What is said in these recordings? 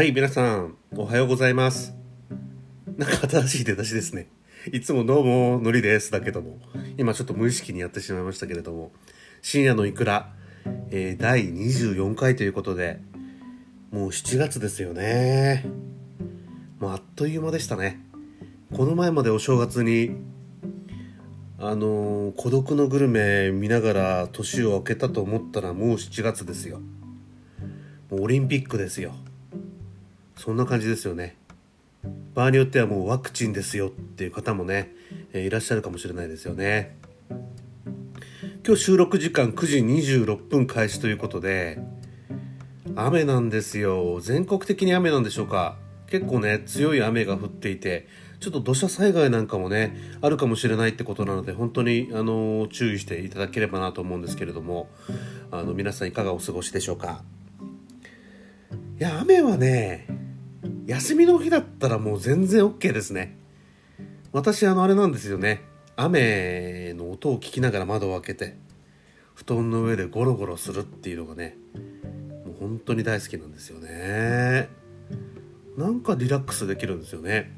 はい、皆さん、おはようございます。なんか新しい出だしですね。いつもどうも、のりです。だけども、今ちょっと無意識にやってしまいましたけれども、深夜のいくら、えー第24回ということで、もう7月ですよね。もうあっという間でしたね。この前までお正月に、あのー孤独のグルメ見ながら年を明けたと思ったらもう7月ですよ。もうオリンピックですよ。そんな感じですよね。場合によってはもうワクチンですよっていう方もね、えいらっしゃるかもしれないですよね。今日収録時間9時26分開始ということで、雨なんですよ。全国的に雨なんでしょうか。結構ね、強い雨が降っていて、ちょっと土砂災害なんかもね、あるかもしれないってことなので、本当に、あの注意していただければなと思うんですけれども、あの、皆さんいかがお過ごしでしょうか。いや、雨はね、休みの日だったらもう全然 OK ですね。私、あの、あれなんですよね。雨の音を聞きながら窓を開けて、布団の上でゴロゴロするっていうのがね、もう本当に大好きなんですよね。なんかリラックスできるんですよね。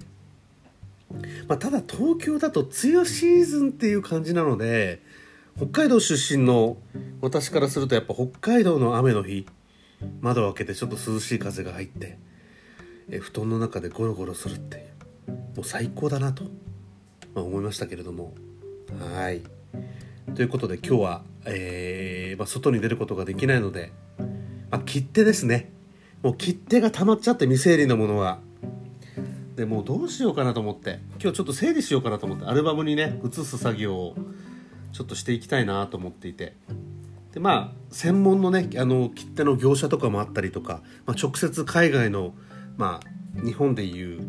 まあ、ただ東京だと梅雨シーズンっていう感じなので、北海道出身の私からするとやっぱ北海道の雨の日、窓を開けてちょっと涼しい風が入って、え布団の中でゴロゴロするってもう最高だなと、まあ、思いましたけれども。はい。ということで今日は、えーまあ、外に出ることができないので、まあ、切手ですね。もう切手が溜まっちゃって未整理のものがでもうどうしようかなと思って今日ちょっと整理しようかなと思ってアルバムにね写す作業をちょっとしていきたいなと思っていて。でまあ専門のねあの切手の業者とかもあったりとか、まあ、直接海外のまあ日本でいう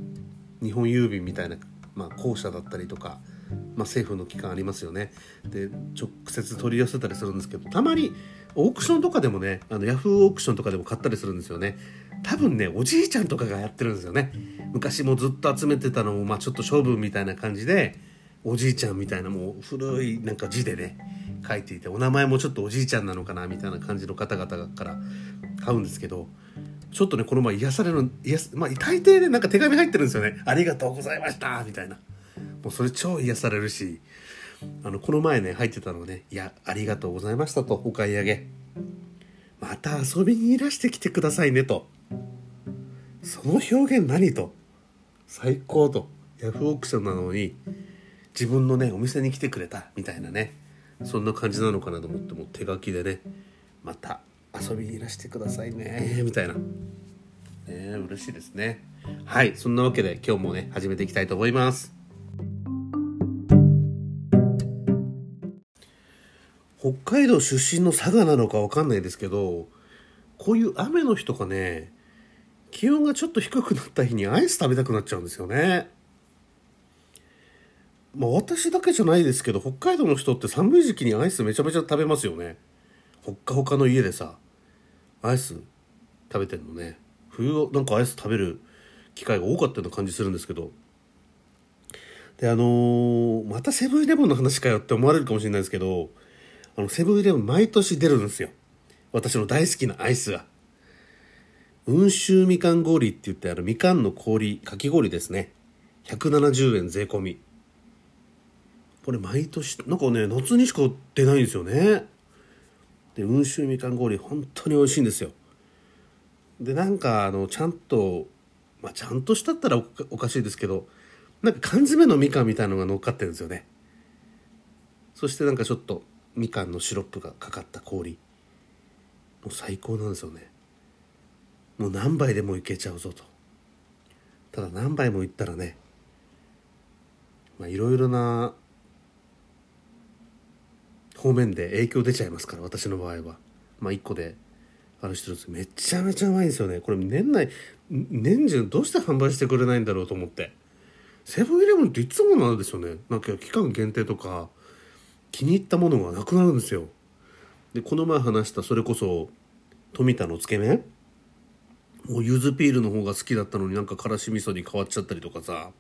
日本郵便みたいな、まあ、公社だったりとか、まあ、政府の機関ありますよね。で直接取り寄せたりするんですけどたまにオークションとかでもねあのヤフーオークションとかでも買ったりするんですよね。多分ねおじいちゃんとかがやってるんですよね。昔もずっと集めてたのを、まあ、ちょっと勝負みたいな感じでおじいちゃんみたいなもう古いなんか字でね書いていてお名前もちょっとおじいちゃんなのかなみたいな感じの方々から買うんですけどちょっとねこの前癒される癒すまあ大抵でなんか手紙入ってるんですよね。ありがとうございましたみたいな。もうそれ超癒されるしあのこの前ね入ってたのねいやありがとうございましたとお買い上げ。また遊びにいらしてきてくださいねと。その表現何と。最高と。ヤフーオークションなのに自分のねお店に来てくれたみたいなね。そんな感じなのかなと思っても手書きでねまた遊びにいらしてくださいね。みたいな。ね嬉しいですね。はいそんなわけで今日もね始めていきたいと思います。北海道出身の佐賀なのかわかんないですけどこういう雨の日とかね気温がちょっと低くなった日にアイス食べたくなっちゃうんですよね。まあ私だけじゃないですけど北海道の人って寒い時期にアイスめちゃめちゃ食べますよね。ほっかほかの家でさ。アイス食べてんのね。冬はなんかアイス食べる機会が多かったような感じするんですけど。であのーまたセブンイレブンの話かよって思われるかもしれないですけどあのセブンイレブン毎年出るんですよ。私の大好きなアイスが。温州みかん氷って言ってあのみかんの氷かき氷ですね。170円税込み。これ毎年なんかね夏にしか出ないんですよね。で温州みかん氷本当に美味しいんですよ。でなんかあのちゃんとまあちゃんとしたったらおかしいですけどなんか缶詰のみかんみたいのが乗っかってるんですよね。そしてなんかちょっとみかんのシロップがかかった氷。もう最高なんですよね。もう何杯でもいけちゃうぞと。ただ何杯もいったらねまあいろいろな方面で影響出ちゃいますから私の場合は。まあ1個であれしてるんですめちゃめちゃうまいんですよね。これ年内年中どうして販売してくれないんだろうと思って。セブンイレブンっていつもなんですよね。なんか期間限定とか気に入ったものがなくなるんですよ。でこの前話したそれこそ富田のつけ麺？もう柚子ピールの方が好きだったのになんかからし味噌に変わっちゃったりとかさ。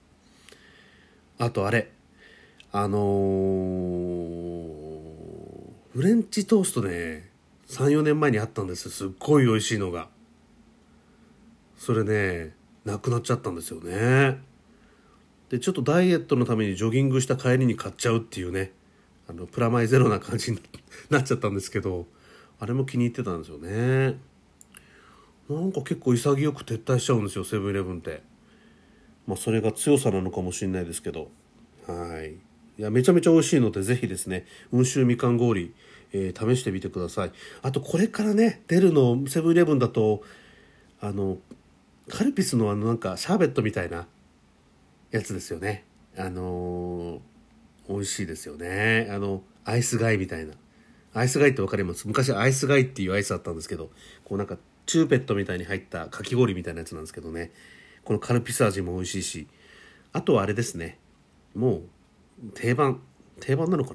あとあれ。あのーフレンチトーストね34年前にあったんです。すっごい美味しいのが。それねなくなっちゃったんですよね。でちょっとダイエットのためにジョギングした帰りに買っちゃうっていうねあのプラマイゼロな感じに なっちゃったんですけどあれも気に入ってたんですよね。なんか結構潔く撤退しちゃうんですよセブンイレブンって。まあそれが強さなのかもしれないですけど。はい。いやめちゃめちゃ美味しいのでぜひですね温州みかん氷、えー、試してみてください。あとこれからね出るのセブンイレブンだとあのカルピスのあのなんかシャーベットみたいなやつですよね。あのー、美味しいですよね。あのアイスガイみたいな。アイスガイって分かります？昔アイスガイっていうアイスあったんですけどこうなんかチューペットみたいに入ったかき氷みたいなやつなんですけどね。このカルピス味も美味しいし。あとはあれですね。もう定番定番なのか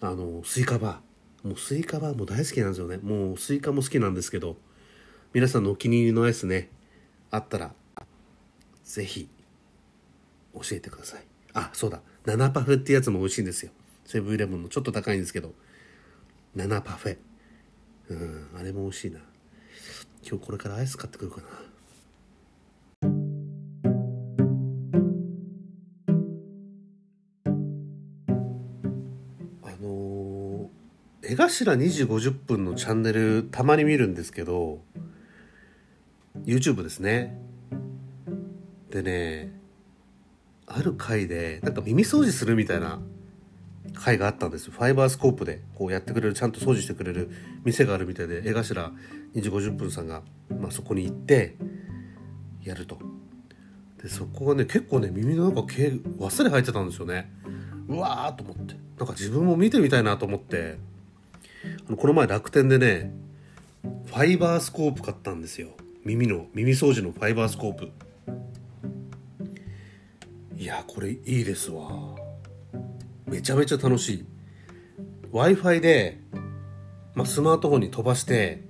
な？あのスイカバー。もうスイカバーも大好きなんですよね。もうスイカも好きなんですけど皆さんのお気に入りのアイスねあったら是非教えてください。あそうだ。7パフェってやつも美味しいんですよ。セブンイレブンのちょっと高いんですけど。7パフェ。うんあれも美味しいな。今日これからアイス買ってくるかな。江頭2時50分のチャンネルたまに見るんですけど YouTube ですね。でねある回でなんか耳掃除するみたいな回があったんですファイバースコープでこうやってくれるちゃんと掃除してくれる店があるみたいで江頭2時50分さんが、まあ、そこに行ってやると。でそこがね結構ね耳の中毛忘れ入ってたんですよね。うわーと思って。なんか自分も見てみたいなと思って。あのこの前楽天でねファイバースコープ買ったんですよ。耳の耳掃除のファイバースコープ。いやこれいいですわ。めちゃめちゃ楽しい。w i f i で、まあ、スマートフォンに飛ばして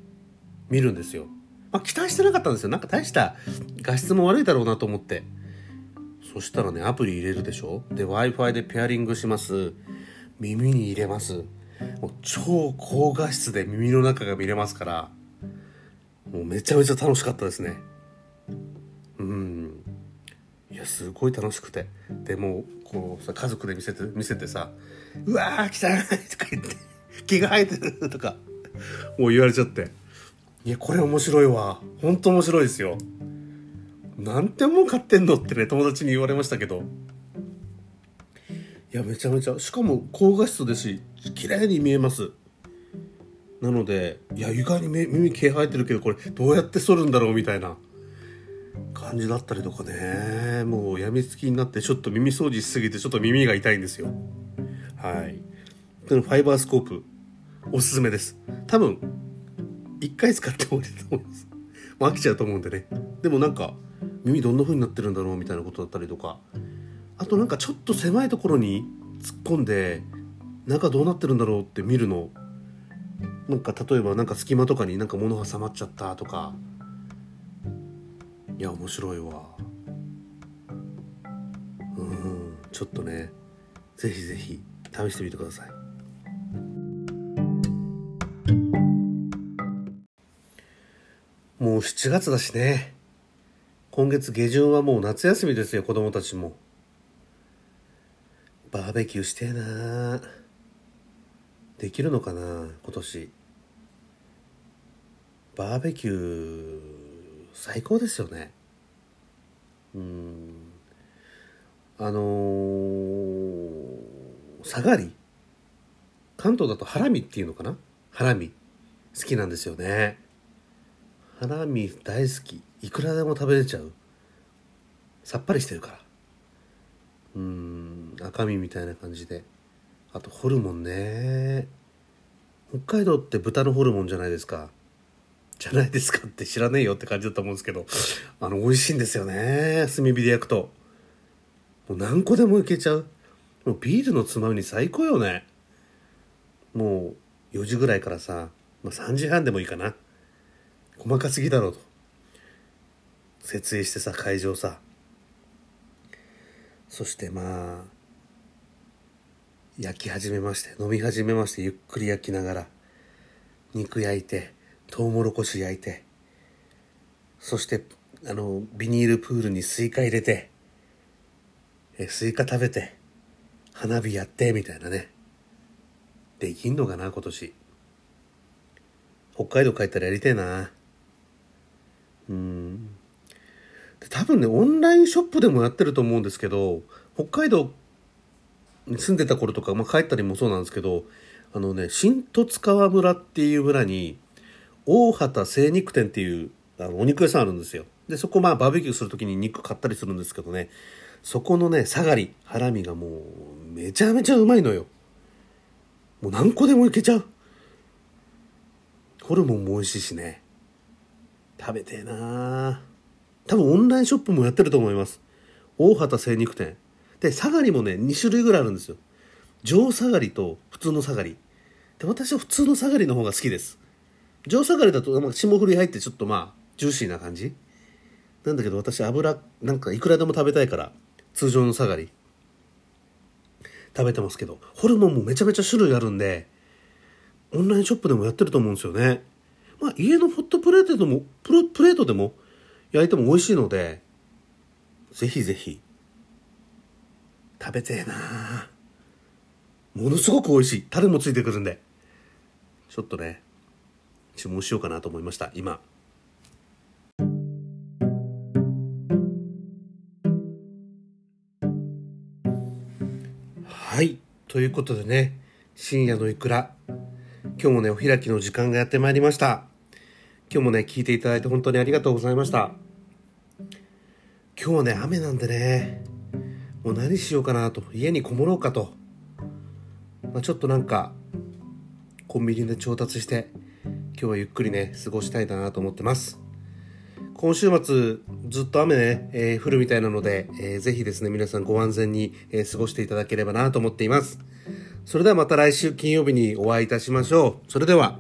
見るんですよ、まあ、期待してなかったんですよ。なんか大した画質も悪いだろうなと思って。そしたらねアプリ入れるでしょ？で w i f i でペアリングします。耳に入れます。もう超高画質で耳の中が見れますからもうめちゃめちゃ楽しかったですね。うん。いやすごい楽しくて。でもこうさ家族で見せて見せてさ「うわー汚い」とか言って「毛が生えてる」とかもう言われちゃって。いやこれ面白いわ。ほんと面白いですよ。なんてもん買ってんのってね友達に言われましたけど。いやめちゃめちゃ。しかも高画質ですし綺麗に見えます。なのでいや意外に耳毛生えてるけどこれどうやって剃るんだろうみたいな。感じだったりとかね。もうやみつきになってちょっと耳掃除しすぎてちょっと耳が痛いんですよ。はい。このファイバースコープおすすめです。多分1回使ってもいいと思います。もう飽きちゃうと思うんでね。でもなんか耳どんな風になってるんだろうみたいなことだったりとか。あとなんかちょっと狭いところに突っ込んで中どうなってるんだろうって見るの。なんか例えばなんか隙間とかになんか物挟まっちゃったとか。いや面白いわ。うんちょっとね。ぜひぜひ試してみてください。もう7月だしね。今月下旬はもう夏休みですよ子供たちも。バーベキューしてえな。できるのかな今年。バーベキュー最高ですよね。うん。あのー、下がり関東だとハラミっていうのかな？ハラミ。好きなんですよね。ハラミ大好き。いくらでも食べれちゃう。さっぱりしてるから。うん。赤身みたいな感じであとホルモンね北海道って豚のホルモンじゃないですかじゃないですかって知らねえよって感じだと思うんですけど、あの、美味しいんですよね。炭火で焼くと。もう何個でもいけちゃう。もうビールのつまみに最高よね。もう4時ぐらいからさ、まあ、3時半でもいいかな。細かすぎだろうと。設営してさ、会場さ。そしてまあ、焼き始めまして、飲み始めまして、ゆっくり焼きながら、肉焼いて、トウモロコシ焼いてそしてあのビニールプールにスイカ入れてえスイカ食べて花火やってみたいなね。できんのかな今年。北海道帰ったらやりたいな。うん。多分ねオンラインショップでもやってると思うんですけど北海道住んでた頃とか、まあ、帰ったりもそうなんですけどあのね新十津川村っていう村に大畑精肉店っていうあのお肉屋さんあるんですよ。でそこまあバーベキューする時に肉買ったりするんですけどねそこのねサガリハラミがもうめちゃめちゃうまいのよ。もう何個でもいけちゃう。ホルモンも美味しいしね。食べてえな多分オンラインショップもやってると思います。大畑精肉店。でサガリもね2種類ぐらいあるんですよ。上サガリと普通のサガリで私は普通のサガリの方が好きです。上サガリだと、まあ、霜降り入ってちょっとまあジューシーな感じ。なんだけど私油なんかいくらでも食べたいから通常のサガリ食べてますけどホルモンもめちゃめちゃ種類あるんでオンラインショップでもやってると思うんですよね。まあ家のホットプレートでもププレートでも焼いても美味しいのでぜひぜひ食べてえな。ものすごく美味しい。タレもついてくるんで。ちょっとね注文しようかなと思いました。今。はい。ということでね深夜のいくら。今日もねお開きの時間がやってまいりました。今日もね聞いていただいて本当にありがとうございました。今日はね雨なんでねもう何しようかなと。家にこもろうかと、まあ、ちょっとなんかコンビニで調達して今日はゆっくりね過ごしたいなと思ってます。今週末ずっと雨ね、えー、降るみたいなので、えー、ぜひですね皆さんご安全に、えー、過ごしていただければなと思っています。それではまた来週金曜日にお会いいたしましょう。それでは。